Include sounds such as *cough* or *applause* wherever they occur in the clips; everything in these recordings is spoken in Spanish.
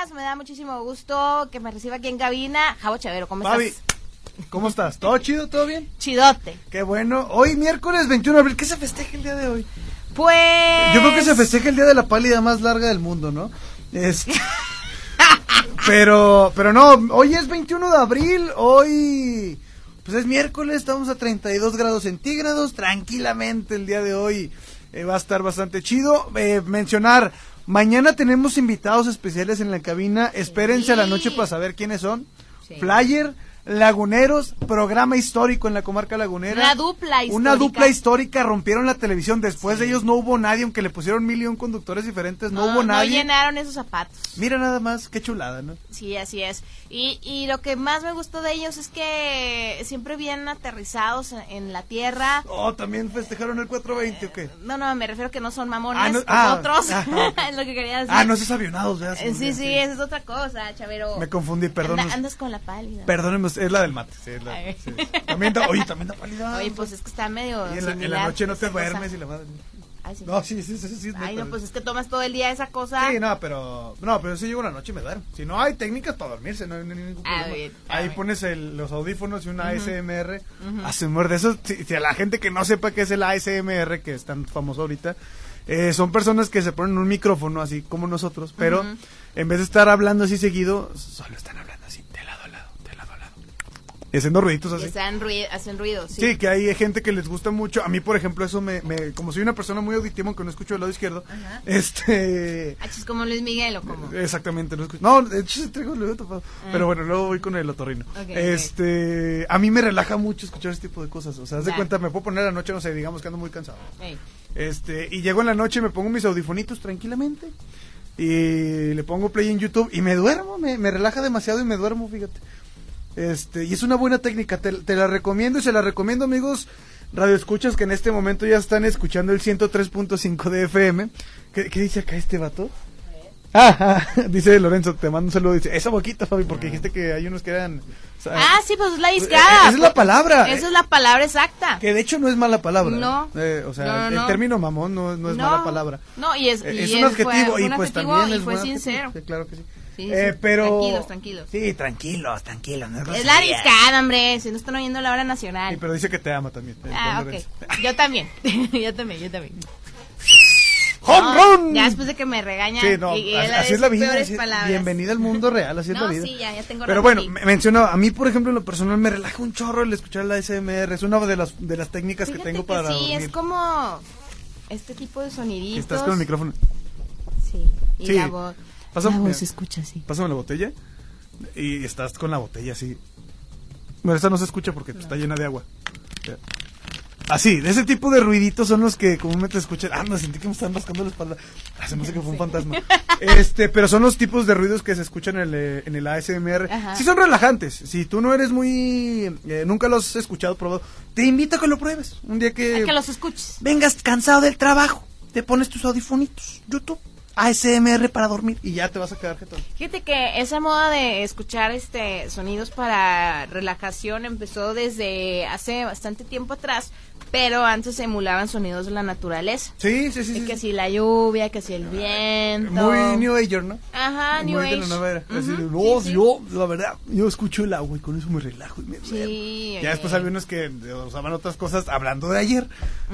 días. Me da muchísimo gusto que me reciba aquí en cabina. Javo Chavero, ¿cómo estás? ¿cómo estás? ¿Todo chido? ¿Todo bien? Chidote. Qué bueno. Hoy miércoles 21 de abril, ¿qué se festeja el día de hoy? Pues. Yo creo que se festeja el día de la pálida más larga del mundo, ¿no? Este... *laughs* pero, pero no, hoy es 21 de abril, hoy pues es miércoles, estamos a 32 grados centígrados, tranquilamente el día de hoy eh, va a estar bastante chido. Eh, mencionar, mañana tenemos invitados especiales en la cabina, espérense a la noche para saber quiénes son. Sí. Flyer, Laguneros, programa histórico en la comarca lagunera. Una dupla histórica. Una dupla histórica, rompieron la televisión. Después de ellos no hubo nadie, aunque le pusieron mil y un conductores diferentes, no, hubo nadie. No llenaron esos zapatos. Mira nada más, qué chulada, ¿no? Sí, así es. Y, y lo que más me gustó de ellos es que siempre bien aterrizados en, la tierra. Oh, también festejaron el 420, ¿o qué? No, no, me refiero que no son mamones Ah, no- ah, otros. *laughs* ajá. es lo que quería decir. Ah, no esos avionados, ¿verdad? Eh, Sí, sí, esa es otra cosa, Chavero. Me confundí, perdón. Anda- andas con la pálida. Perdónenme, es la del mate. Sí, es la- Ay. sí. También da, oye, también da pálida. Oye, pues es que está medio Y en la, en la similar noche no te esa cosa. duermes y la madre. Ay, sí. No, sí, sí, sí, sí. Ay, no, pues es que tomas todo el día esa cosa. Sí, no, pero no, pero si llego una noche y me duermo. Si no hay técnicas para dormirse, no hay ningún Ah, problema. bien, ah, Ahí bien. pones el- los audífonos y una ASMR. ASMR de eso, si, si a la gente que no sepa qué es el ASMR, que es tan famoso ahorita, eh, son personas que se ponen un micrófono así como nosotros, pero en vez de estar hablando así seguido, solo están hablando así, de lado a lado, de lado a lado. Y haciendo ruiditos Y así. rui- hacen ruido, sí. Sí, que hay gente que les gusta mucho. A mí, por ejemplo, eso me, me como soy una persona muy auditiva, aunque no escucho el lado izquierdo, Ajá. este... Ah, chis, como Luis Miguel o como. Exactamente, no escucho. No, de hecho traigo el tapado. Pero bueno, luego voy con el otorrino. Ah. Ok, ok. este, a mí me relaja mucho escuchar este tipo de cosas. O sea, haz de cuenta, me puedo poner la noche, no sé, digamos que ando muy cansado. Ey. Este, y llego en la noche, me pongo mis audifonitos tranquilamente. Y le pongo play en YouTube y me duermo, me, me relaja demasiado y me duermo, fíjate. Este, y es una buena técnica, te, te la recomiendo y se la recomiendo, amigos radioescuchas que en este momento ya están escuchando el 103.5 de FM. ¿Qué, qué dice acá este vato? Ah, ah, *laughs* dice Lorenzo, te mando un saludo. Dice, esa boquita, Fabi, porque dijiste que hay unos que eran. o sea, Ah, sí, pues es la eh, discada. Esa es la palabra. Esa es la palabra exacta. Que de hecho no es mala palabra. No. Eh, o sea, No, no, el no. término mamón no, no es mala palabra. No, y es, Eh, y es un adjetivo fue y un pues adjetivo también y es fue adjetivo. sincero. Sí, claro que sí. Sí, Eh, pero Tranquilos, tranquilos. Sí, tranquilos, tranquilos. No es Es la discada, hombre. Si no están oyendo la hora nacional. Sí, pero dice que te ama también. el ah, ok. *laughs* Yo también. *laughs* yo también, yo también. ¡Home No, run! Ya después de que me regañan. Sí, no, y, y así, es la vida. así bienvenida al mundo real, así es la vida. sí, ya, ya tengo Pero bueno, me- mencionaba, a mí por ejemplo en lo personal me relaja un chorro el escuchar la ASMR, es una de las de las técnicas Fíjate que tengo que para sí, dormir. es como este tipo de soniditos. Estás con el micrófono. Sí, y Sí. la voz. Pásame, la voz se escucha así. pásame la botella y estás con la botella así. Bueno, esta no se escucha porque está llena de agua. Así, de ese tipo de ruiditos son los que comúnmente escuchan. Ah, no, sentí que me están rascando la espalda. Ah, se me hace que fue un fantasma. *laughs* Este, pero son los tipos de ruidos que se escuchan en el, eh, en el ASMR. Ajá. Sí son relajantes. Si tú no eres muy... eh, nunca los has escuchado, probado, te invito a que lo pruebes. Un día que... A que los escuches. vengas cansado del trabajo, te pones tus audifonitos, YouTube, ASMR para dormir y ya te vas a quedar jetón. Fíjate que esa moda de escuchar este sonidos para relajación empezó desde hace bastante tiempo atrás, pero antes se emulaban sonidos de la naturaleza. Sí, sí, sí. Y sí, que sí. si la lluvia, que si el viento. Muy New Ager, ¿no? Ajá, New Muy de Age. la nueva era. Así de, Ujú, "No, sí, sí. yo, la verdad, yo escucho el agua y con eso me relajo y me duermo. Sí, Ya después había unos que usaban otras cosas hablando de ayer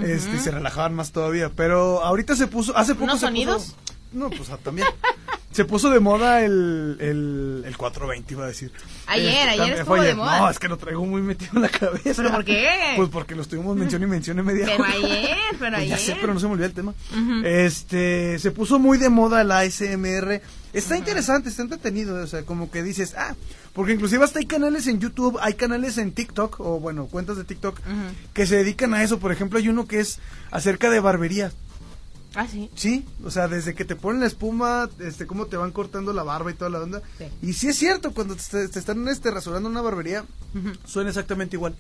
este, y se relajaban más todavía. Pero ahorita se puso, hace poco ¿Unos se sonidos? puso- no, pues ah, también. se puso de moda el, el, el 420, iba a decir. Ayer, ayer también estuvo fue de moda. No, es que lo traigo muy metido en la cabeza. ¿Pero por qué? Pues porque lo estuvimos mencionando y mencione media Pero hora. ayer, pero Pues Ya ayer. sé, pero no se me olvida el tema. Este, se puso muy de moda la ASMR. Está interesante, está entretenido, o sea, como que dices, ah, porque inclusive hasta hay canales en YouTube, hay canales en TikTok, o bueno, cuentas de TikTok, que se dedican a eso. Por ejemplo, hay uno que es acerca de barbería. Ah, sí. Sí, o sea, desde que te ponen la espuma, este, cómo te van cortando la barba y toda la onda. Sí. Y sí es cierto, cuando te, te están este, rasurando una barbería, suena exactamente igual.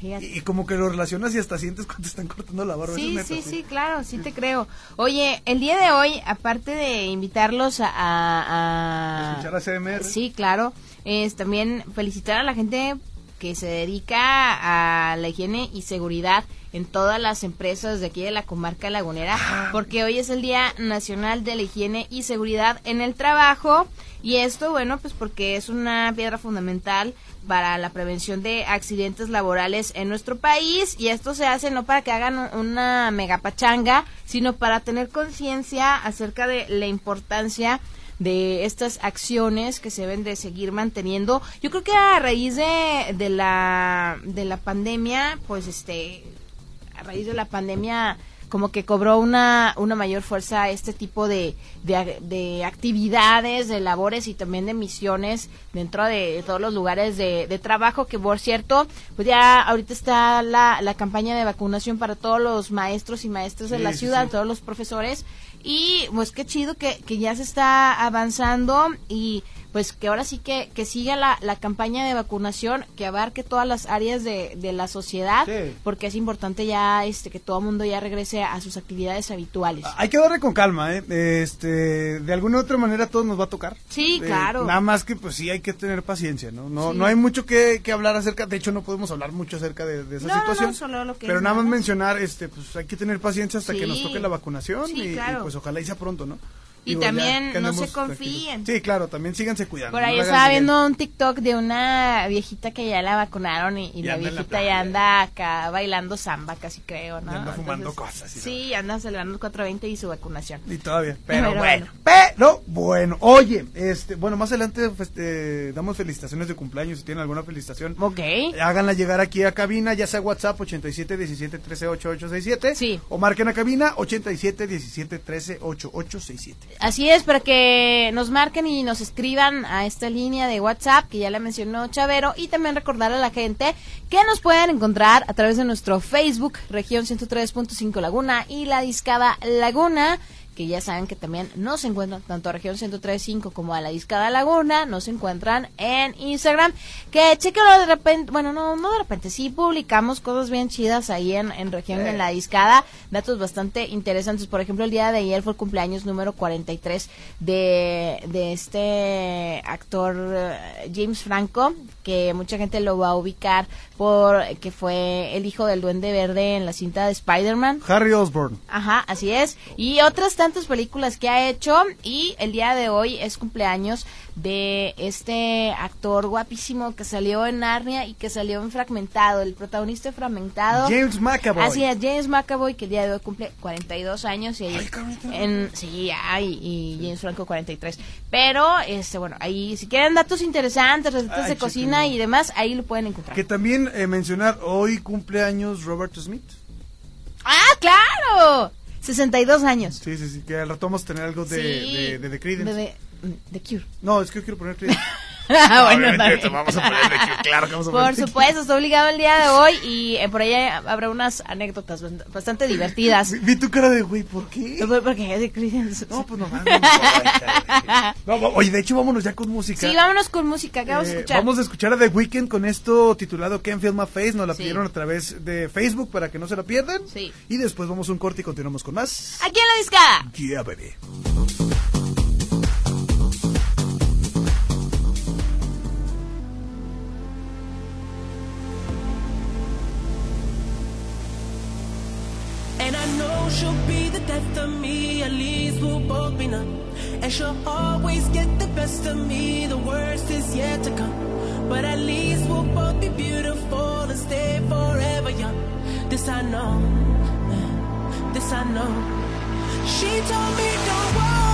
Fíjate. Y, y como que lo relacionas y hasta sientes cuando te están cortando la barba. Sí, neta, sí, sí, claro, sí te creo. Oye, el día de hoy, aparte de invitarlos a... a- a- Escuchar ASMR. Sí, claro, es también felicitar a la gente que se dedica a la higiene y seguridad en todas las empresas de aquí de la comarca lagunera, Ah. porque hoy es el Día Nacional de la Higiene y Seguridad en el Trabajo. Y esto, bueno, pues porque es una piedra fundamental para la prevención de accidentes laborales en nuestro país. Y esto se hace no para que hagan un- una megapachanga, sino para tener conciencia acerca de la importancia de estas acciones que se deben de seguir manteniendo. Yo creo que a raíz de, de la de la pandemia, pues este raíz de la pandemia como que cobró una, una mayor fuerza este tipo de, de, de actividades, de labores y también de misiones dentro de todos los lugares de, de trabajo, que por cierto, pues ya ahorita está la, la campaña de vacunación para todos los maestros y maestras de la ciudad, sí. todos los profesores, y pues qué chido que, que ya se está avanzando y pues que ahora sí que, que siga la, la campaña de vacunación, que abarque todas las áreas de, de la sociedad, Sí. porque es importante ya este que todo el mundo ya regrese a sus actividades habituales. Hay que darle con calma, ¿eh? Este, de alguna u otra manera todo nos va a tocar. Sí, Eh, claro. Nada más que pues sí hay que tener paciencia, ¿no? No, Sí. no hay mucho que, que hablar acerca, de hecho no podemos hablar mucho acerca de, de esa No, no, no, situación. solo lo que pero es nada más mencionar, este, pues hay que tener paciencia hasta que nos toque la vacunación y, y, claro. Pues ojalá y sea pronto, ¿no? Y ya también no se confíen. tranquilos. Sí, claro, también síganse cuidando. Por ahí no estaba viendo un TikTok de una viejita que ya la vacunaron y, y la la viejita playa. ya anda acá bailando samba, casi creo, ¿no? Y anda fumando cosas y Sí, anda celebrando el 420 y su vacunación. Y todavía. *laughs* Pero, Pero bueno. bueno. Pero bueno. Oye, este, bueno, más adelante pues, eh, damos felicitaciones de cumpleaños. Si tienen alguna felicitación, Ok. háganla llegar aquí a cabina, ya sea WhatsApp 87 17 13 8867. Sí. O marquen a cabina 87 17 13 8867. Así es, para que nos marquen y nos escriban a esta línea de WhatsApp que ya la mencionó Chavero y también recordar a la gente que nos pueden encontrar a través de nuestro Facebook, región 103.5 Laguna y la discada Laguna que ya saben que también nos encuentran tanto a región 103.5 como a la discada Laguna, nos encuentran en Instagram, que chequenlo de repente, bueno, no, no de repente, sí publicamos cosas bien chidas ahí en, en región Sí. en la discada, datos bastante interesantes, por ejemplo, el día de ayer fue el cumpleaños número 43 de, de este actor eh, James Franco, que mucha gente lo va a ubicar por que fue el hijo del duende verde en la cinta de Spider-Man. Harry Osborn. Ajá, así es. Y otras tantas películas que ha hecho. Y el día de hoy es cumpleaños de este actor guapísimo que salió en Narnia y que salió en Fragmentado, el protagonista de Fragmentado. James McAvoy. Así es, James McAvoy, que el día de hoy cumple 42 años. Y ahí Ay, en, sí, ay, y James Franco 43. Pero, este, bueno, ahí si quieren datos interesantes, recetas Ay, de cocina y demás, ahí lo pueden encontrar. Que también eh, mencionar, hoy cumpleaños Robert Smith. ¡Ah, claro! 62 años. Sí, sí, sí, que al rato vamos a tener algo de, Sí, de, de The Creedence. de- de- The Cure. No, es que yo quiero poner Creedence. *laughs* Ah, bueno, Obviamente, vamos a poner The Cure, claro que vamos a poner Por The Cure. supuesto, está obligado el día de hoy y eh, por ahí habrá unas anécdotas bast- bastante divertidas. Vi, vi tu cara de güey, ¿por qué? Por- Porque es de Creedence. No, pues no mames. No, oye, de hecho, vámonos ya con música. Sí, vámonos con música, ¿qué vamos a Eh, escuchar? vamos a escuchar a The Weeknd con esto titulado Can't Feel My Face. Nos la Sí. pidieron a través de Facebook para que no se la pierdan. Sí. Y después vamos a un corte y continuamos con más. Aquí en la discada. Yeah, baby. The me, at least we'll both be numb. And she'll always get the best of me, the worst is yet to come. But at least we'll both be beautiful and stay forever young. This I know, this I know. She told me don't worry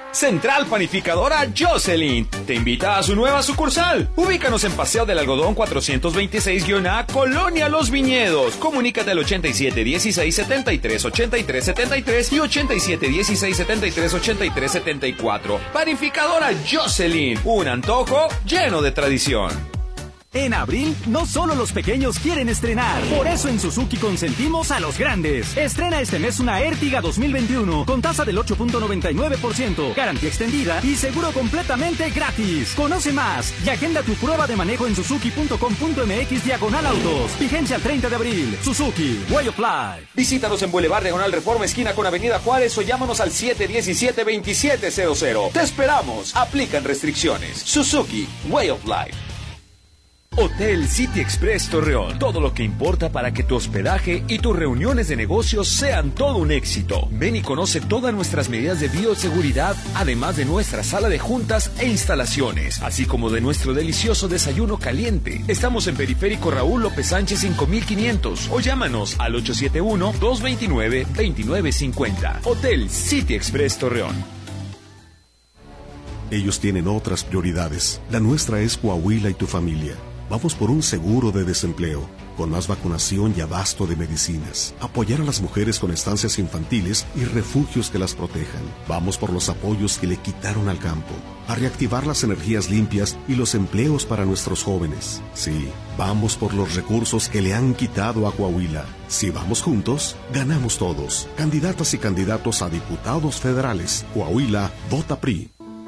Central Panificadora Jocelyn te invita a su nueva sucursal. Ubícanos en Paseo del Algodón 426-A, Colonia Los Viñedos. Comunícate al 87 16 73 83 73 y 87 16 73 83 74. Panificadora Jocelyn, un antojo lleno de tradición. En abril, no solo los pequeños quieren estrenar. Por eso en Suzuki consentimos a los grandes. Estrena este mes una Ertiga 2021 con tasa del 8.99%, garantía extendida y seguro completamente gratis. Conoce más y agenda tu prueba de manejo en suzuki.com.mx diagonal autos. Vigencia el 30 de abril. Suzuki, Way of Life. Visítanos en Boulevard Diagonal Reforma esquina con Avenida Juárez o llámanos al 717-2700. Te esperamos. Aplican restricciones. Suzuki, Way of Life. Hotel City Express Torreón. Todo lo que importa para que tu hospedaje y tus reuniones de negocios sean todo un éxito. Ven y conoce todas nuestras medidas de bioseguridad, además de nuestra sala de juntas e instalaciones, así como de nuestro delicioso desayuno caliente. Estamos en Periférico Raúl López Sánchez 5500 o llámanos al 871-229-2950. Hotel City Express Torreón. Ellos tienen otras prioridades. La nuestra es Coahuila y tu familia. Vamos por un seguro de desempleo, con más vacunación y abasto de medicinas. Apoyar a las mujeres con estancias infantiles y refugios que las protejan. Vamos por los apoyos que le quitaron al campo. A reactivar las energías limpias y los empleos para nuestros jóvenes. Sí, vamos por los recursos que le han quitado a Coahuila. Si vamos juntos, ganamos todos. Candidatas y candidatos a diputados federales. Coahuila, vota PRI.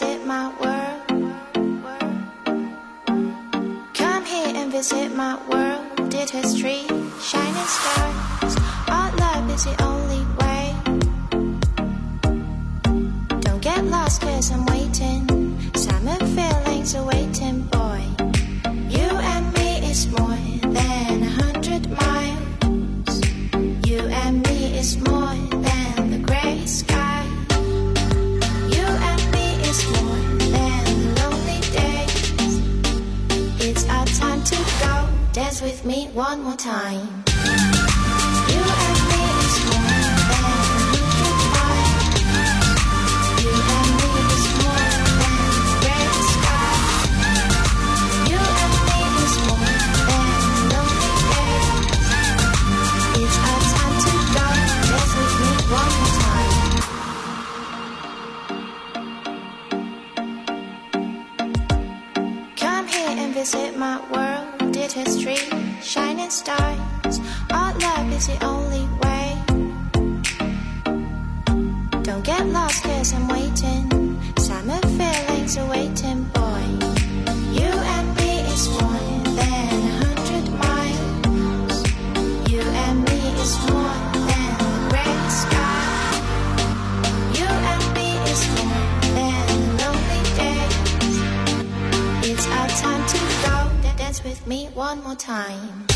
visit my world. Come here and visit my world. Did history, shining stars. Our love is the only way. Don't get lost, cause I'm waiting. Summer feelings awaiting. One more time. Get lost, cause I'm waiting. Summer feelings are waiting, boy. You and me is more than a hundred miles. You and me is more than the gray sky. You and me is more than lonely days. It's our time to go. Dance with me one more time.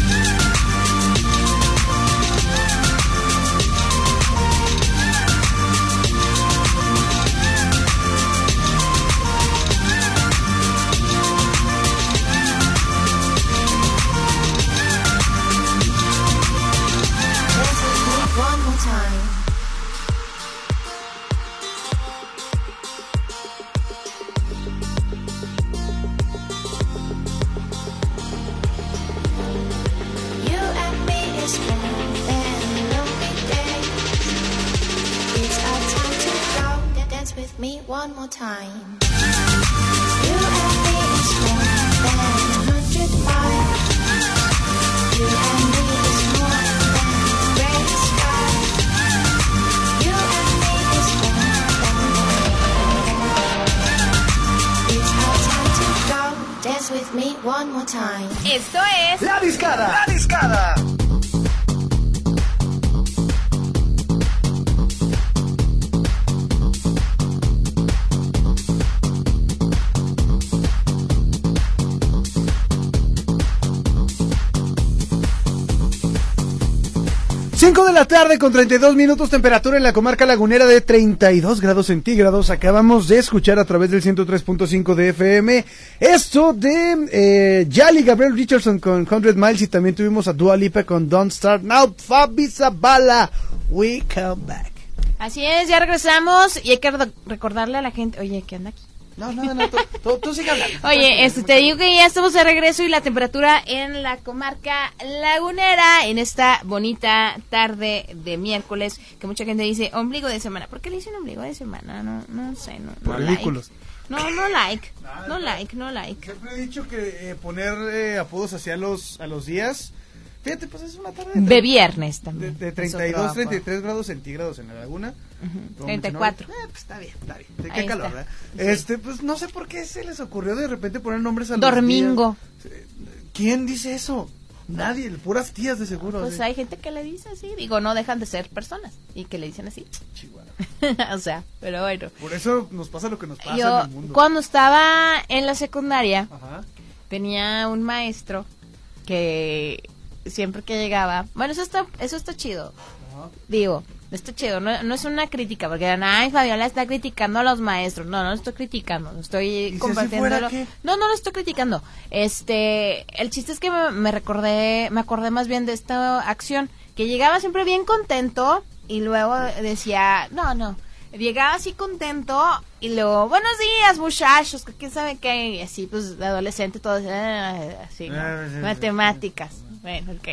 La tarde con 32 minutos, temperatura en la comarca lagunera de 32 grados centígrados. Acabamos de escuchar a través del 103.5 de FM esto de eh, Yali Gabriel Richardson con 100 Miles y también tuvimos a Dua Lipa con Don't Start Now, Fabi Zabala. We come back. Así es, ya regresamos y hay que re- recordarle a la gente, oye, ¿qué anda aquí? No, no, no, tú, tú, tú sigue hablando. Oye, este, te digo que ya estamos de regreso y la temperatura en la comarca lagunera en esta bonita tarde de miércoles, que mucha gente dice ombligo de semana. ¿Por qué le dicen ombligo de semana? No, no sé, no, no Por like. ridículos. No, no like, no like, no like. Siempre he dicho que eh, poner eh, apodos hacia los, a los días. Fíjate, pues es una tarde De viernes de, también. de es 32, otro 33 grados centígrados en la laguna. Como 34. mencionaba, Eh, pues está bien, está bien. Ahí qué calor, está. ¿verdad? Sí. Este, pues no sé por qué se les ocurrió de repente poner nombres a los Dormingo. días. ¿Quién dice eso? Nadie, puras tías de seguro. Pues así. hay gente que le dice así, digo, no dejan de ser personas y que le dicen así. *laughs* o sea, pero bueno. Por eso nos pasa lo que nos pasa Yo en el mundo. cuando estaba en la secundaria Ajá. tenía un maestro que siempre que llegaba, bueno, eso está eso está chido. Digo, está chido, no, no es una crítica, porque eran, ay, Fabiola está criticando a los maestros. No, no lo estoy criticando, lo estoy compartiéndolo. No, no lo estoy criticando. Este, el chiste es que me, me recordé, me acordé más bien de esta acción, que llegaba siempre bien contento y luego decía, no, no, llegaba así contento y luego, buenos días muchachos, que quién sabe qué, y así pues de adolescente todo ah, así, ¿no? Ah, sí, matemáticas. Bueno, ok.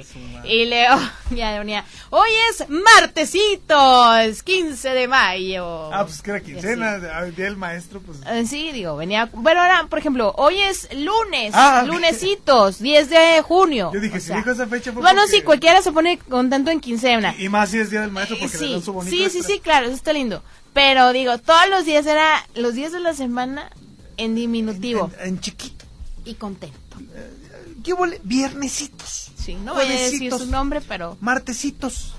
Y Leo *laughs* ya venía, hoy es martesito, es 15 de mayo. Ah, pues que era quincena, así. el día del maestro, pues. Eh, Sí, digo, venía. Bueno, ahora, por ejemplo, hoy es lunes, Ah, ok. lunesitos, 10 de junio. Yo dije, o si sea, dijo esa fecha fue Bueno, porque- sí, cualquiera se pone contento en quincena. Y más si es día del maestro porque le sí, dan su bonito sí, sí, extra. sí, claro, eso está lindo. Pero digo, todos los días era los días de la semana en diminutivo En, en chiquito. y contento. ¿Qué huele? Viernesitos. Sí, no voy a decir su nombre, pero... Martesitos.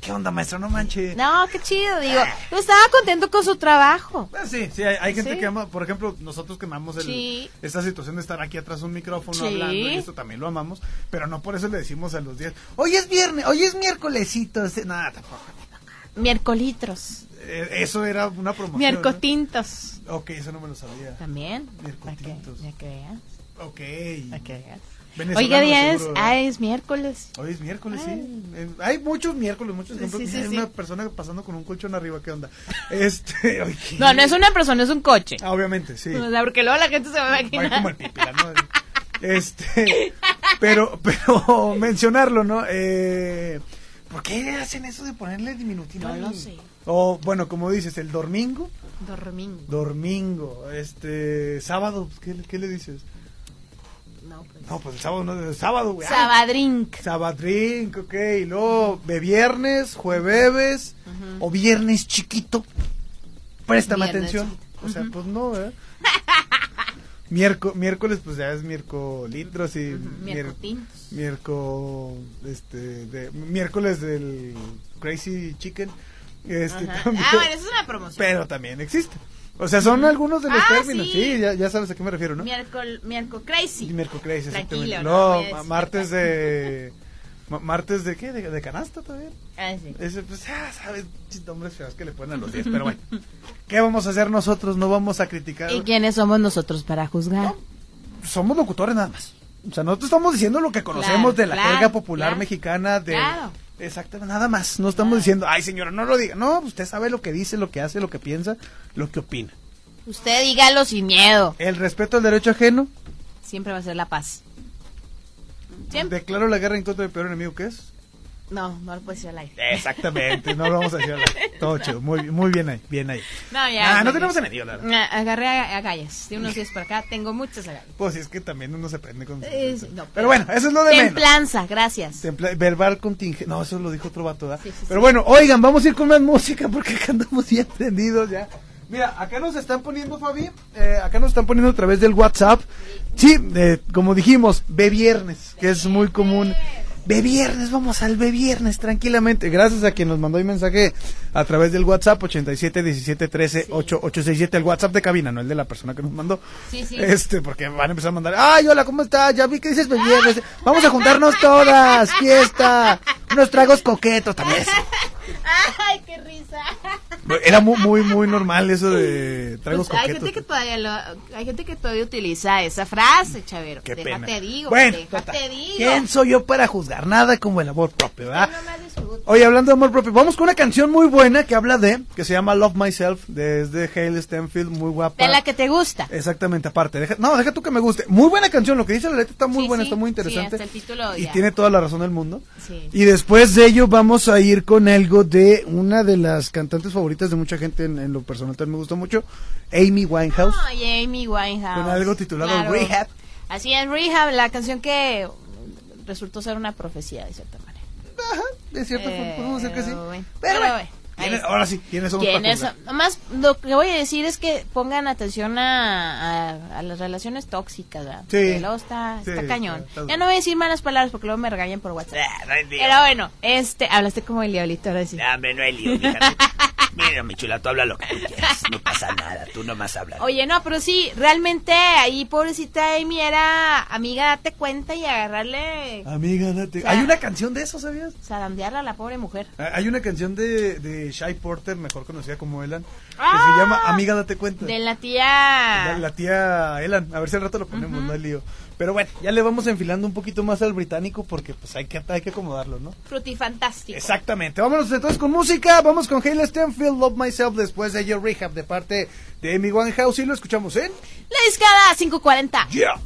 ¿Qué onda, maestra? No manches. No, qué chido, digo. Yo estaba contento con su trabajo. Ah, sí, sí, hay, hay gente Sí. que ama, por ejemplo, nosotros que amamos el- Sí. esta situación de estar aquí atrás de un micrófono Sí. hablando y esto también lo amamos, pero no por eso le decimos a los días, hoy es viernes, hoy es miércolesitos, nada, tampoco. Miércolitros. Eh, Eso era una promoción. Miércotintos. ¿no? Ok, eso no me lo sabía. También. Que, Miércotintos. ya que veas. Ok. Para que veas. Oiga, día es, ah, es miércoles. Hoy es miércoles, sí. Hay muchos miércoles, muchos ejemplos. Sí, sí, sí. una persona pasando con un colchón arriba, ¿qué onda? *laughs* Este, *laughs* oye. No, no es una persona, es un coche. Ah, obviamente, sí. O sea, porque luego la gente se va a imaginar. como el pípila, ¿no? Este, pero, *laughs* pero mencionarlo, ¿no? Eh, ¿Por qué hacen eso de ponerle diminutivo? No lo sé. O, bueno, como dices, el domingo, Domingo. domingo, este, sábado, ¿qué, le- qué le dices? No, pues. No, pues el sábado no, el sábado, güey. Sabadrink. Sabadrink, ok, y luego de viernes, jueves, o viernes chiquito. Préstame Viernes atención. chiquito. O sea, Ujú. pues no, ¿eh? *laughs* Miérco- miércoles, pues ya es miércoles y mier- Miércotintos. miérco- este, de, miércoles del Crazy Chicken. Este, también. Ah, bueno, eso es una promoción. Pero también existe. O sea, son algunos de los Ah, términos. sí. Sí, ya, ya sabes a qué me refiero, ¿no? Miércoles, miércoles crazy. Miércoles Crazy, exactamente. no martes de... ma- ¿Martes de qué? ¿De, de canasta también? Ah, sí. Ese, pues, ya sabes, nombres feos que le ponen a los 10, pero bueno. ¿Qué vamos a hacer nosotros? No vamos a criticar. ¿Y quiénes somos nosotros para juzgar? Somos locutores nada más. O sea, nosotros estamos diciendo lo que conocemos Claro, de la claro, jerga popular claro. mexicana. De... Exactamente, nada más. No estamos diciendo, ay señora, no lo diga. No, usted sabe lo que dice, lo que hace, lo que piensa, lo que opina. Usted dígalo sin miedo. El respeto al derecho ajeno. Siempre va a ser la paz. Siempre. Declaro la guerra en contra del peor enemigo que es. No, no lo puedes decir al aire. Exactamente, no lo vamos a decir. al aire. Todo *laughs* chido, muy, muy bien ahí, bien ahí. No, ya. Ah, no tenemos enemigo, la verdad. Ah, Agarré a- agallas. De unos días para acá tengo muchas agallas. Pues sí, es que también uno se prende con... Eh, no, pero bueno, eso es lo de menos. Templanza, gracias. Templa- verbal contingente. No, eso lo dijo otro vato, ¿verdad? Sí, sí, Pero bueno, oigan, vamos a ir con más música porque acá andamos bien prendidos ya. Mira, acá nos están poniendo, Fabi, eh, acá nos están poniendo a través del WhatsApp. Sí, eh, como dijimos, ve viernes, que es muy común. Ve viernes, vamos al ve viernes tranquilamente. Gracias a quien nos mandó un mensaje a través del WhatsApp 87 17 13 8867, el WhatsApp de cabina, no el de la persona que nos mandó. Sí, sí. Este, porque van a empezar a mandar, ay, hola, ¿cómo estás? Ya vi que dices ve viernes. Vamos a juntarnos todas, fiesta, unos tragos coquetos también. *laughs* Ay, qué risa. Era muy, muy, muy normal eso de tragos Pues hay coquetos. gente que todavía lo- hay gente que todavía utiliza esa frase, Chavero. Qué déjate pena. digo, Bueno, déjate total. digo. ¿Quién soy yo para juzgar? Nada como el amor propio, ¿verdad? Disfruto. Oye, hablando de amor propio, vamos con una canción muy buena que habla de, que se llama Love Myself, desde Hale Stenfield, muy guapa. De la que te gusta. Exactamente, aparte. Deja- no, deja tú que me guste. Muy buena canción, lo que dice la letra está muy Sí, buena, sí, está muy sí, interesante. hasta el título y ya. tiene toda la razón del mundo. Sí. Y después de ello vamos a ir con algo de una de las cantantes favoritas de mucha gente en, en lo personal también me gusta mucho, Amy Winehouse. Ay, Amy Winehouse. Con algo titulado Claro. Rehab. Así es, Rehab, la canción que resultó ser una profecía, de cierta manera. De cierta forma, podemos decir que sí. bueno. Pero Pero bueno, bueno, ahí ¿quiénes- está. ahora sí, ¿quiénes somos son? Nomás lo que voy a decir es que pongan atención a, a- a las relaciones tóxicas, ¿verdad? Sí. Porque luego está, Sí, está cañón. está- está- Ya no voy a decir malas palabras porque luego me regañan por WhatsApp. Ah, Pero bueno, este, hablaste como el diablito ahora sí. No, hombre, no hay lío, fíjate. *laughs* Mira, mi chula, tú habla lo que tú quieras. No pasa nada, tú nomás hablas. Oye, no, pero sí, realmente ahí pobrecita Amy era amiga, date cuenta y agarrarle, Amiga, date. sea- Hay una canción de eso, ¿sabías? zarandearla a la pobre mujer. Ah, Hay una canción de, de Shy Porter, mejor conocida como Elan, que Ah. se llama Amiga, date cuenta. De la La, tía... la tía Elan, a ver si al rato lo ponemos, no hay lío. Pero bueno, ya le vamos enfilando un poquito más al británico porque pues hay que, hay que acomodarlo, ¿no? Frutifantástico. Exactamente. Vámonos entonces con música. Vamos con Hale Stenfield, Love Myself, después de Your Rehab de parte de Amy Winehouse y lo escuchamos en... La discada 540. Yeah.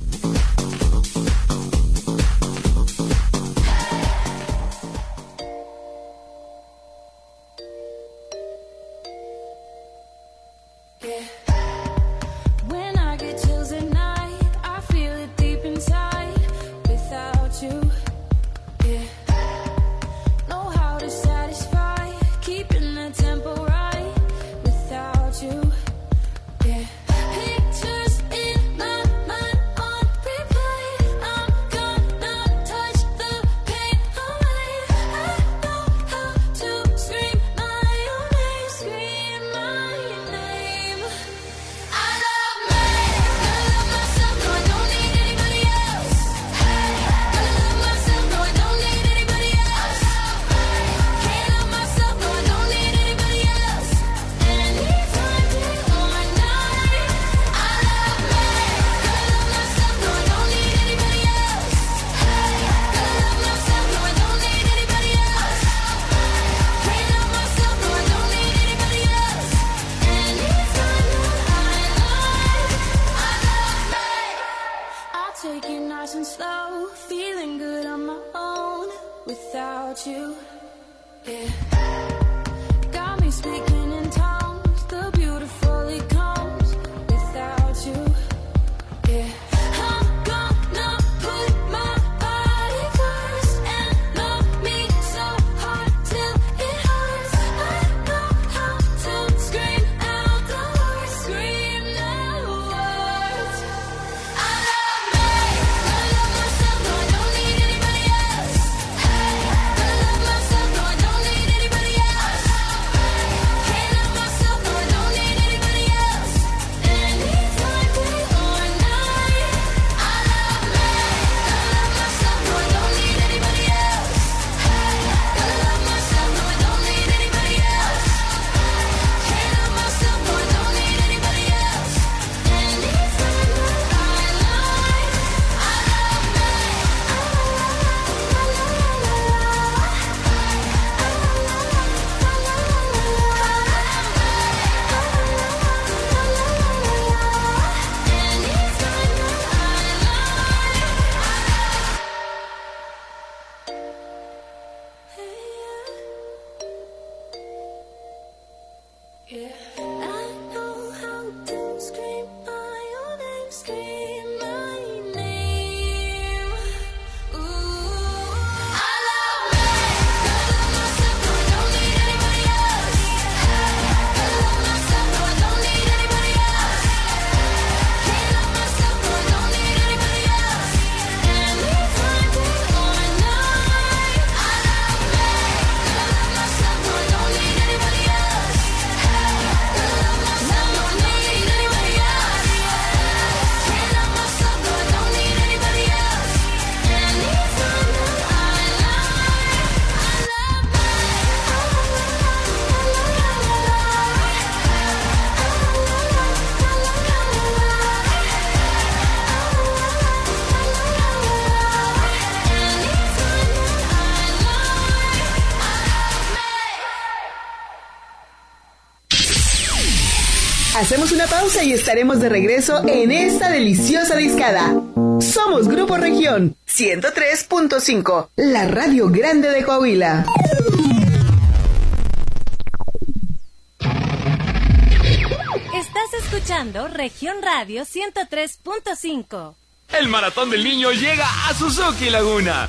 Pausa y estaremos de regreso en esta deliciosa discada. Somos Grupo Región 103.5, la radio grande de Coahuila. Estás escuchando Región Radio 103.5. El maratón del niño llega a Suzuki Laguna.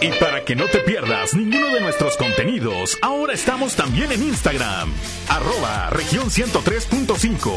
Y para que no te pierdas ninguno de nuestros contenidos, ahora estamos también en Instagram. Arroba región 103.5.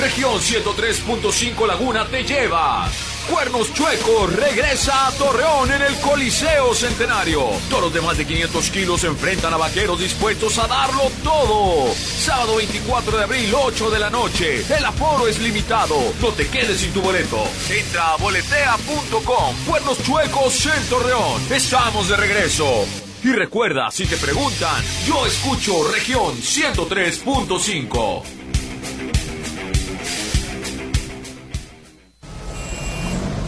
Región 103.5 Laguna te lleva. Cuernos Chuecos regresa a Torreón en el Coliseo Centenario. Toros de más de 500 kilos se enfrentan a vaqueros dispuestos a darlo todo. Sábado 24 de abril, 8 de la noche. El aforo es limitado. No te quedes sin tu boleto. Entra a boletea.com. Cuernos Chuecos en Torreón. Estamos de regreso. Y recuerda, si te preguntan, yo escucho región 103.5.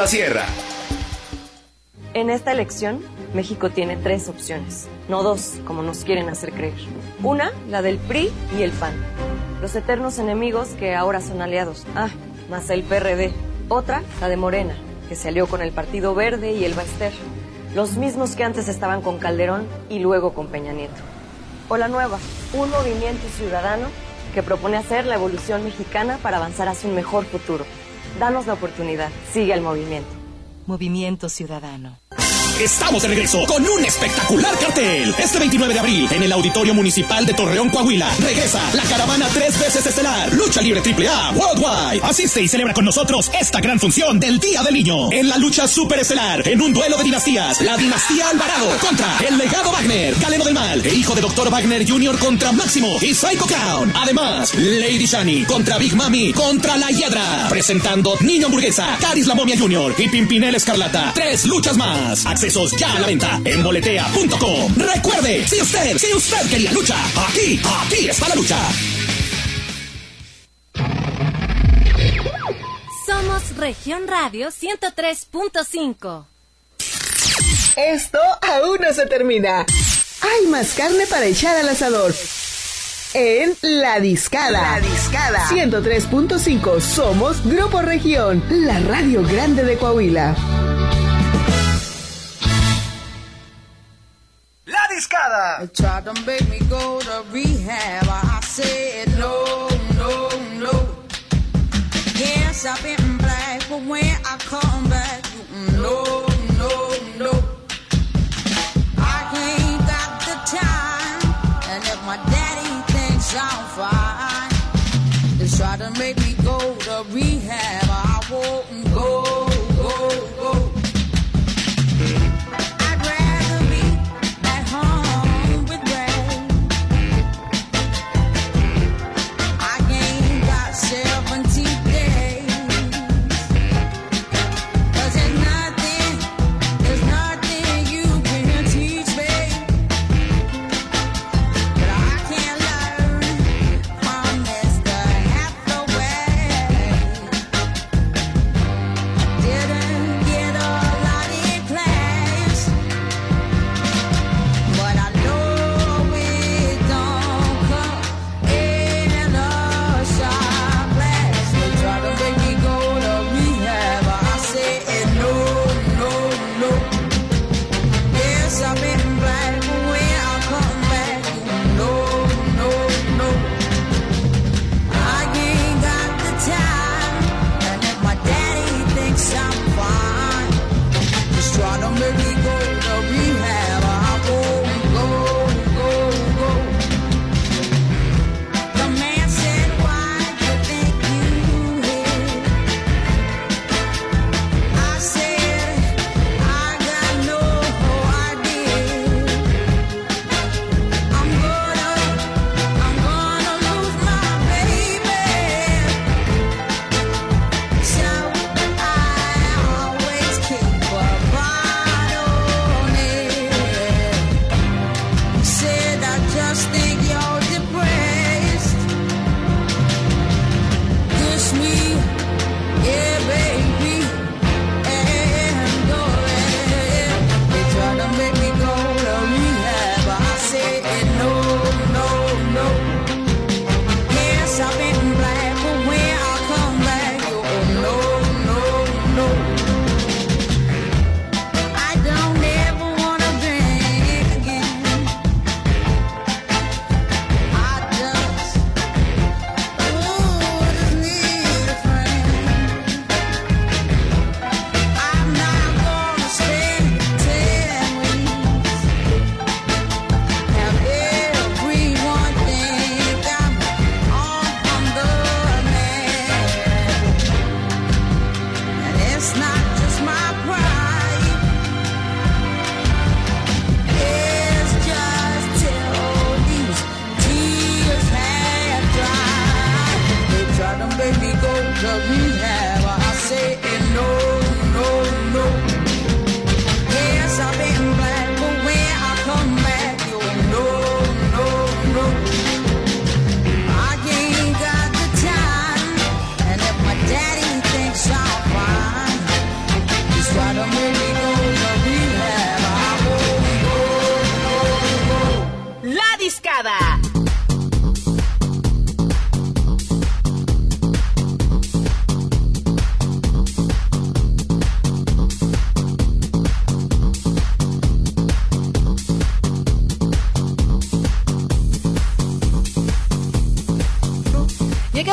La Sierra. En esta elección, México tiene tres opciones, no dos, como nos quieren hacer creer. Una, la del PRI y el PAN, los eternos enemigos que ahora son aliados. Ah, más el PRD. Otra, la de Morena, que se alió con el Partido Verde y el Baester, los mismos que antes estaban con Calderón y luego con Peña Nieto. O la nueva, un movimiento ciudadano que propone hacer la evolución mexicana para avanzar hacia un mejor futuro. Danos la oportunidad, sigue el movimiento. Movimiento Ciudadano. Estamos de regreso con un espectacular cartel. Este 29 de abril, en el Auditorio Municipal de Torreón, Coahuila, regresa la caravana tres veces estelar. Lucha Libre AAA Worldwide. Asiste y celebra con nosotros esta gran función del Día del Niño. En la lucha superestelar, en un duelo de dinastías, la dinastía Alvarado contra el legado Wagner, Galeno del Mal, e hijo de Dr. Wagner Jr. contra Máximo y Psycho Clown. Además, Lady Shani contra Big Mami contra la Hiedra. Presentando Niño Hamburguesa, Caris la Momia Jr. y Pimpinel Escarlata. Tres luchas más. Accesos ya a la venta en boletea.com. Recuerde, si usted, si usted quería lucha, aquí, aquí está la lucha. Somos Región Radio 103.5. Esto aún no se termina. Hay más carne para echar al asador. En La Discada. La Discada. 103.5. Somos Grupo Región, la radio grande de Coahuila. La. They tried to make me go to rehab. I said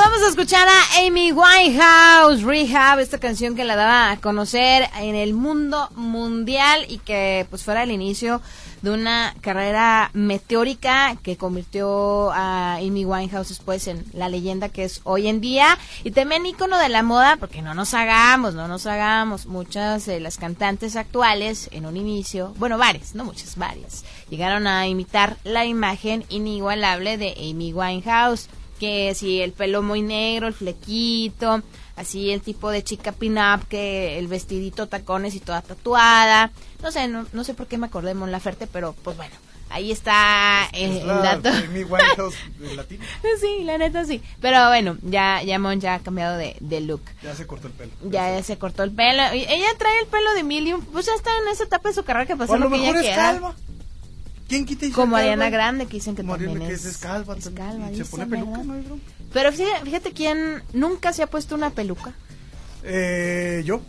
vamos a escuchar a Amy Winehouse, Rehab, esta canción que la daba a conocer en el mundo mundial y que pues fuera el inicio de una carrera meteórica que convirtió a Amy Winehouse después en la leyenda que es hoy en día. Y también ícono de la moda porque no nos hagamos, no nos hagamos muchas de las cantantes actuales en un inicio, bueno varias, no muchas, varias, llegaron a imitar la imagen inigualable de Amy Winehouse que si el pelo muy negro, el flequito, así el tipo de chica pin-up, que el vestidito tacones y toda tatuada. No sé, no, no sé por qué me acordé de Mon Laferte, pero pues bueno, ahí está eh, Es el la dato. *laughs* Sí, la neta sí. Pero bueno, ya, ya Mon ya ha cambiado de, de look. Ya se cortó el pelo. Ya, se cortó el pelo. Y ella trae el pelo de Million. Pues ya está en esa etapa de su carrera que O pasó a lo lo que ella es. ¿Quién quita y Como? Ariana Grande, que dicen que Como también que es, es calva es calva, se pone peluca. ¿no? Pero fíjate, fíjate quién nunca se ha puesto una peluca. Eh, yo.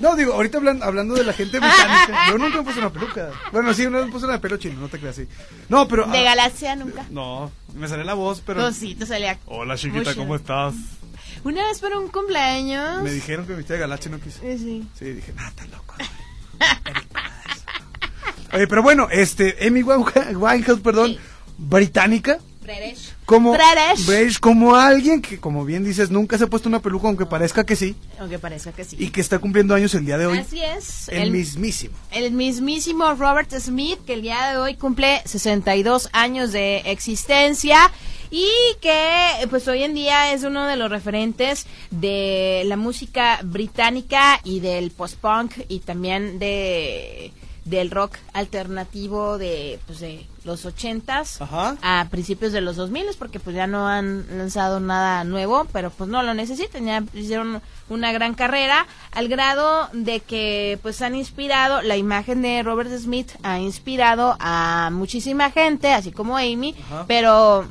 No, digo, ahorita hablan- hablando de la gente británica, *laughs* yo nunca me puse una peluca. Bueno, sí, una vez me puse una de pelo chino, no te creas así. No, pero... De ah, Galaxia nunca. No, me sale la voz, pero... Pues sí, te salía. Hola, chiquita. ¿cómo estás? Una vez para un cumpleaños. Me dijeron que me vestía de galache, no quise. Sí, sí. Sí, dije, nada, está loco. *laughs* Oye, pero bueno, este, Amy Wine- Winehouse, perdón, británica, British. como British. British, como alguien que, como bien dices, nunca se ha puesto una peluca, aunque parezca que sí, Aunque parezca que sí. y que está cumpliendo años el día de hoy. Así es. El, mismísimo. el mismísimo Robert Smith, que el día de hoy cumple 62 años de existencia y que pues hoy en día es uno de los referentes de la música británica y del post-punk y también de del rock alternativo de pues de los 80s Ajá. a principios de los 2000 porque pues ya no han lanzado nada nuevo, pero pues no lo necesitan, ya hicieron una gran carrera al grado de que pues han inspirado, la imagen de Robert Smith ha inspirado a muchísima gente, así como Amy, Ajá. pero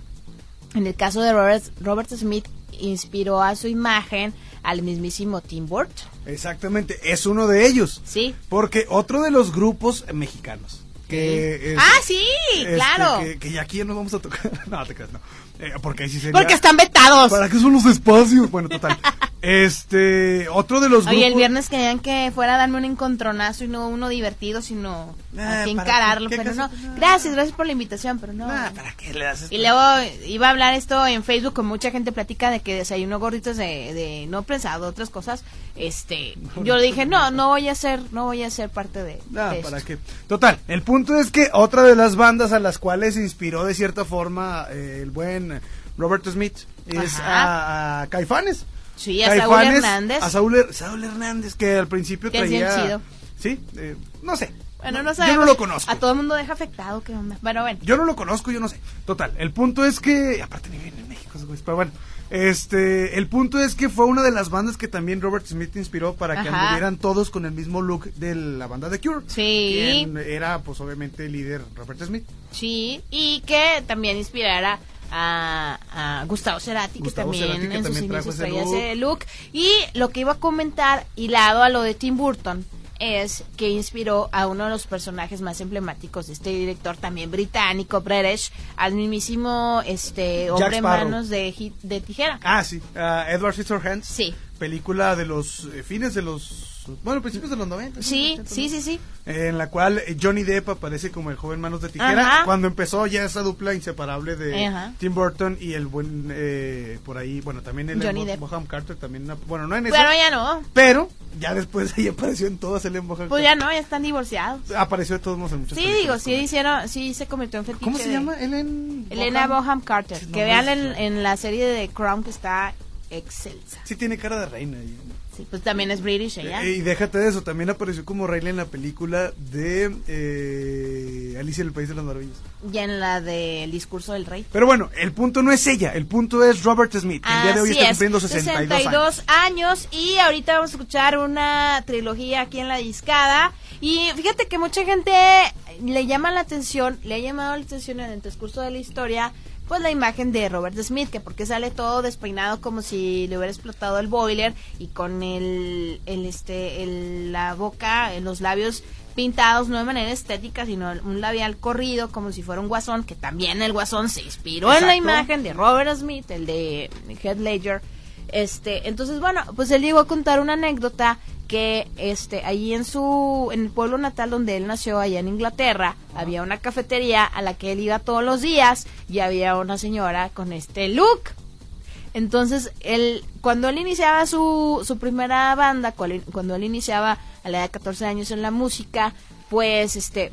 en el caso de Robert, Robert Smith inspiró a su imagen al mismísimo Tim Burton. Exactamente, es uno de ellos. Sí. Porque otro de los grupos mexicanos que ah, sí, este, claro. que, que ya aquí ya no vamos a tocar. *laughs* no, te creas, no. Eh, porque ahí sí sería. Porque están vetados. ¿Para qué son los espacios? Bueno, total. *laughs* este, otro de los grupos. Oye, el viernes querían que fuera a darme un encontronazo y no uno divertido, sino ¿para encararlo. Pero no, gracias, gracias por la invitación, pero no. ¿Para qué le das Y luego iba a hablar esto en Facebook, con mucha gente platica de que desayuno gorditos de, de no prensado, otras cosas. Este, *laughs* yo le dije, no, no voy a ser, no voy a ser parte de, Ah, de ¿para esto. qué? Total, el punto es que otra de las bandas a las cuales inspiró de cierta forma eh, el buen Robert Smith es a, a Caifanes. Sí, a Saúl Hernández. A Saúl, Saúl Hernández, que al principio Que es bien traía... chido. Sí, eh, no sé. Bueno, no Yo sabemos. no lo conozco. A todo el mundo deja afectado, ¿qué onda? Bueno, bueno. Yo no lo conozco, yo no sé. Total, el punto es que... Aparte ni viene en México, pero bueno. Este, el punto es que fue una de las bandas que también Robert Smith inspiró para que Ajá. anduvieran todos con el mismo look de la banda de Cure. Sí. Quien era, pues obviamente, el líder Robert Smith. Sí, y que también inspirara a, a Gustavo Cerati, Gustavo que también Cerati, que en sus también trajo inicios ese traía look. ese look. Y lo que iba a comentar, hilado a lo de Tim Burton, es que inspiró a uno de los personajes más emblemáticos de este director también británico, British, al mismísimo este hombre en manos de, de tijera. Ah, sí. ah, Edward Scissorhands. Sí. Película de los eh, fines de los... Bueno, principios de los 90. Sí, sí, sí, sí. En la cual eh, Johnny Depp aparece como el joven manos de tijera. Ajá. Cuando empezó ya esa dupla inseparable de Ajá. Tim Burton y el buen... eh, por ahí, bueno, también el Johnny Depp. Boham Carter también... Bueno, no en eso. Pero ya no. Pero ya después ahí *laughs* apareció en todas el Boham Pues ya no, ya están divorciados. Apareció de todos modos en muchas Sí, digo, sí hicieron, sí se convirtió en fetiche. ¿Cómo se de- llama? Ellen Elena Boham Carter. Que vean en, en la serie de Crown que está excelsa. Sí tiene cara de reina. y- Sí, pues también es British ella. Eh, Y déjate de eso, también apareció como reina en la película de eh, Alicia en el País de las Maravillas. Ya en la del discurso del rey. Pero bueno, el punto no es ella, el punto es Robert Smith, el día de hoy está es, cumpliendo 62, años. 62 años. y ahorita vamos a escuchar una trilogía aquí en la discada y fíjate que mucha gente le llama la atención, le ha llamado la atención en el transcurso de la historia pues la imagen de Robert Smith, que porque sale todo despeinado como si le hubiera explotado el boiler y con el, el este, el, la boca, en los labios pintados no de manera estética, sino un labial corrido como si fuera un guasón, que también el guasón se inspiró en la imagen de Robert Smith, el de Heath Ledger. Este, entonces bueno, pues él llegó a contar una anécdota que este allí en su en el pueblo natal donde él nació allá en Inglaterra había una cafetería a la que él iba todos los días y había una señora con este look entonces, él, cuando él iniciaba su, su primera banda, cuando él iniciaba a la edad de 14 años en la música, pues este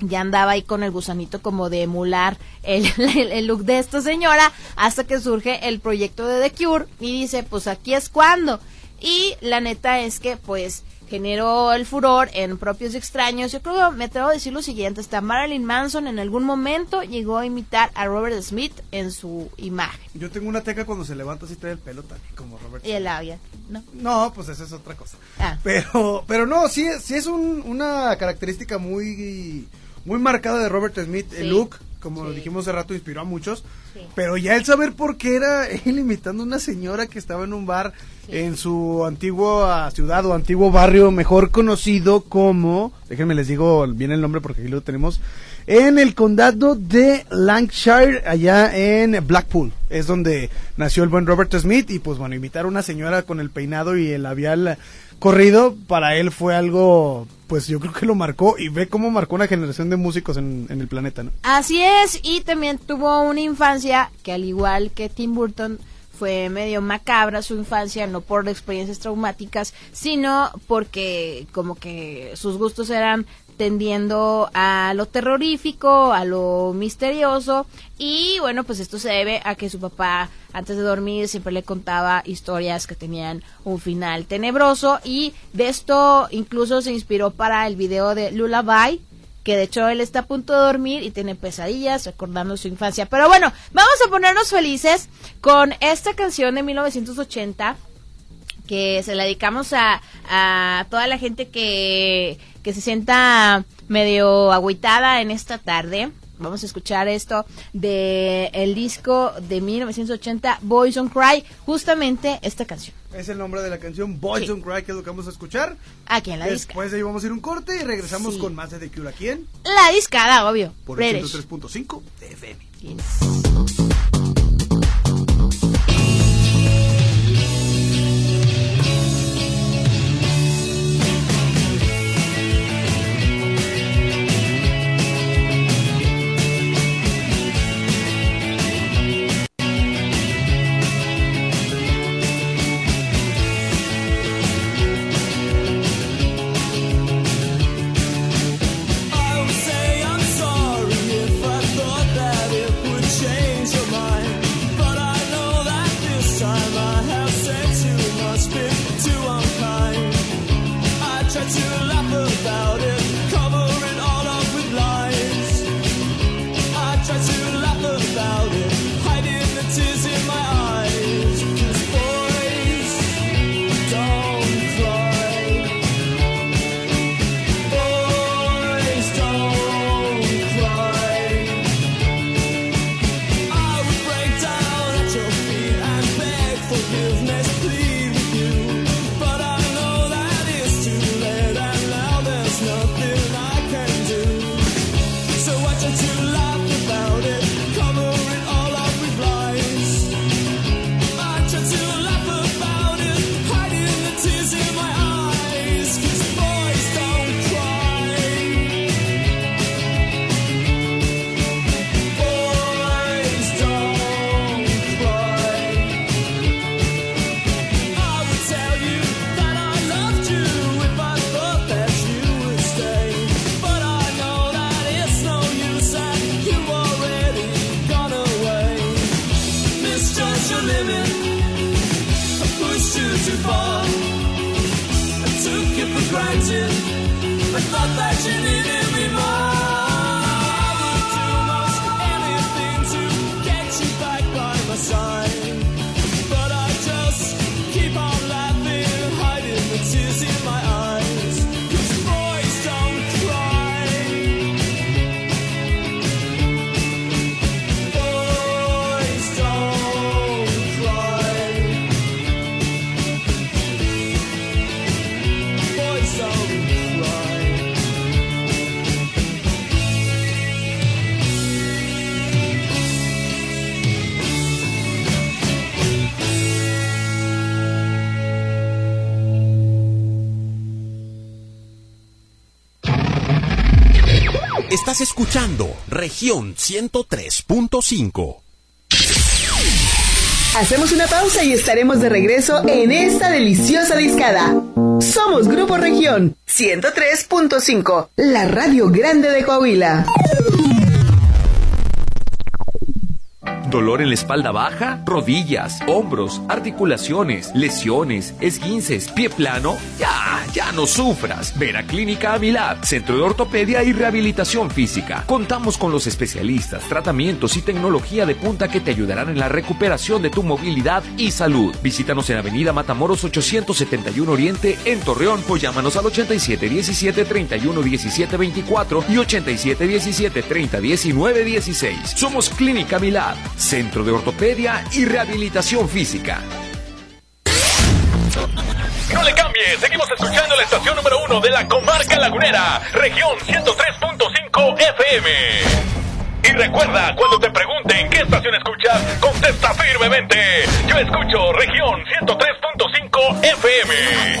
ya andaba ahí con el gusanito como de emular el, *laughs* el- el look de esta señora hasta que surge el proyecto de The Cure y dice, pues aquí es cuando. Y la neta es que pues generó el furor en propios extraños. Yo creo que me atrevo a decir lo siguiente, hasta Marilyn Manson en algún momento llegó a imitar a Robert Smith en su imagen. Yo tengo una teca cuando se levanta así trae el pelo también, como Robert. Y el labia, ¿no? No, pues esa es otra cosa. Ah. Pero, pero no, sí, sí es un- una característica muy, muy marcada de Robert Smith. Sí. El look, como lo dijimos hace rato, inspiró a muchos. Sí. Pero ya el saber por qué era *laughs* él imitando a una señora que estaba en un bar en su antigua ciudad o antiguo barrio, mejor conocido como, déjenme les digo bien el nombre porque aquí lo tenemos, en el condado de Lancashire, allá en Blackpool. Es donde nació el buen Robert Smith y pues bueno, imitar a una señora con el peinado y el labial corrido, para él fue algo, pues yo creo que lo marcó y ve cómo marcó una generación de músicos en, en el planeta, ¿no? Así es, y también tuvo una infancia que al igual que Tim Burton fue medio macabra su infancia, no por experiencias traumáticas, sino porque como que sus gustos eran tendiendo a lo terrorífico, a lo misterioso y bueno, pues esto se debe a que su papá antes de dormir siempre le contaba historias que tenían un final tenebroso y de esto incluso se inspiró para el video de Lullaby que de hecho él está a punto de dormir y tiene pesadillas recordando su infancia. Pero bueno, vamos a ponernos felices con esta canción de 1980 que se la dedicamos a, a toda la gente que, que se sienta medio agüitada en esta tarde. Vamos a escuchar esto de el disco de 1980 Boys Don't Cry, justamente esta canción. Es el nombre de la canción Boys Don't Cry, que es lo que vamos a escuchar. Aquí en la disca. Después de ahí vamos a ir un corte y regresamos Sí. con más de The Cure aquí en La discada, obvio. por el British. 103.5 de FM. I región 103.5. Hacemos una pausa y estaremos de regreso en esta deliciosa discada. Somos Grupo Región 103.5, la radio grande de Coahuila. ¿Dolor en la espalda baja? ¿Rodillas? ¿Hombros? ¿Articulaciones? ¿Lesiones? ¿Esguinces? ¿Pie plano? Ya, ya no sufras. Ven a Clínica Avilab, Centro de Ortopedia y Rehabilitación Física. Contamos con los especialistas, tratamientos y tecnología de punta que te ayudarán en la recuperación de tu movilidad y salud. Visítanos en Avenida Matamoros 871 Oriente en Torreón o llámanos al 87 17 31 17 24 y 87 17 30 19 16. Somos Clínica Milab, Centro de Ortopedia y Rehabilitación Física. No le cambie, seguimos escuchando la estación número uno de la comarca lagunera, región 103.5 FM. Y recuerda, cuando te pregunten qué estación escuchas, contesta firmemente. Yo escucho región 103.5 FM.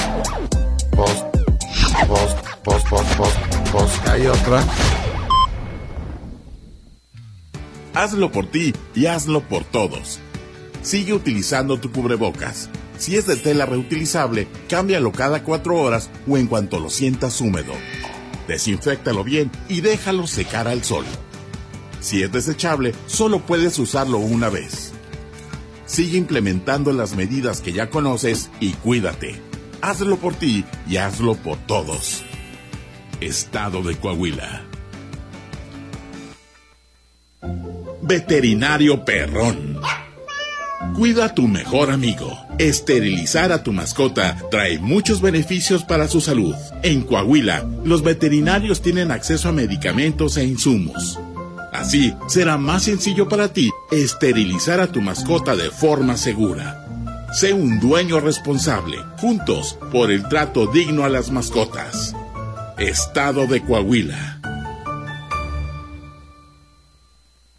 hay otra. Hazlo por ti y hazlo por todos. Sigue utilizando tu cubrebocas. Si es de tela reutilizable, cámbialo cada cuatro horas o en cuanto lo sientas húmedo. Desinféctalo bien y déjalo secar al sol. Si es desechable, solo puedes usarlo una vez. Sigue implementando las medidas que ya conoces y cuídate. Hazlo por ti y hazlo por todos. Estado de Coahuila. Veterinario Perrón. Cuida a tu mejor amigo. Esterilizar a tu mascota trae muchos beneficios para su salud. En Coahuila, los veterinarios tienen acceso a medicamentos e insumos. Así, será más sencillo para ti esterilizar a tu mascota de forma segura. Sé un dueño responsable, juntos, por el trato digno a las mascotas. Estado de Coahuila.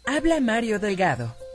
Habla Mario Delgado.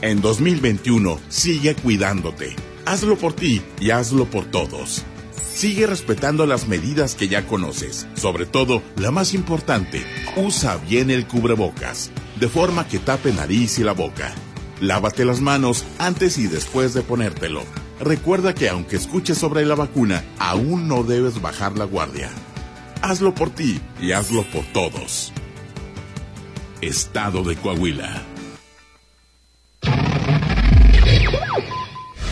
En 2021, sigue cuidándote. Hazlo por ti y hazlo por todos. Sigue respetando las medidas que ya conoces. Sobre todo, la más importante, usa bien el cubrebocas, de forma que tape nariz y la boca. Lávate las manos antes y después de ponértelo. Recuerda que aunque escuches sobre la vacuna, aún no debes bajar la guardia. Hazlo por ti y hazlo por todos. Estado de Coahuila.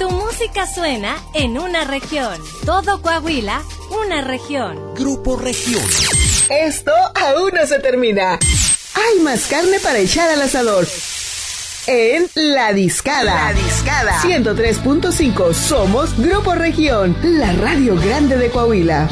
Tu música suena en una región. Todo Coahuila, una región. Grupo Región. Esto aún no se termina. Hay más carne para echar al asador. En La Discada. La Discada. 103.5. Somos Grupo Región, la radio grande de Coahuila.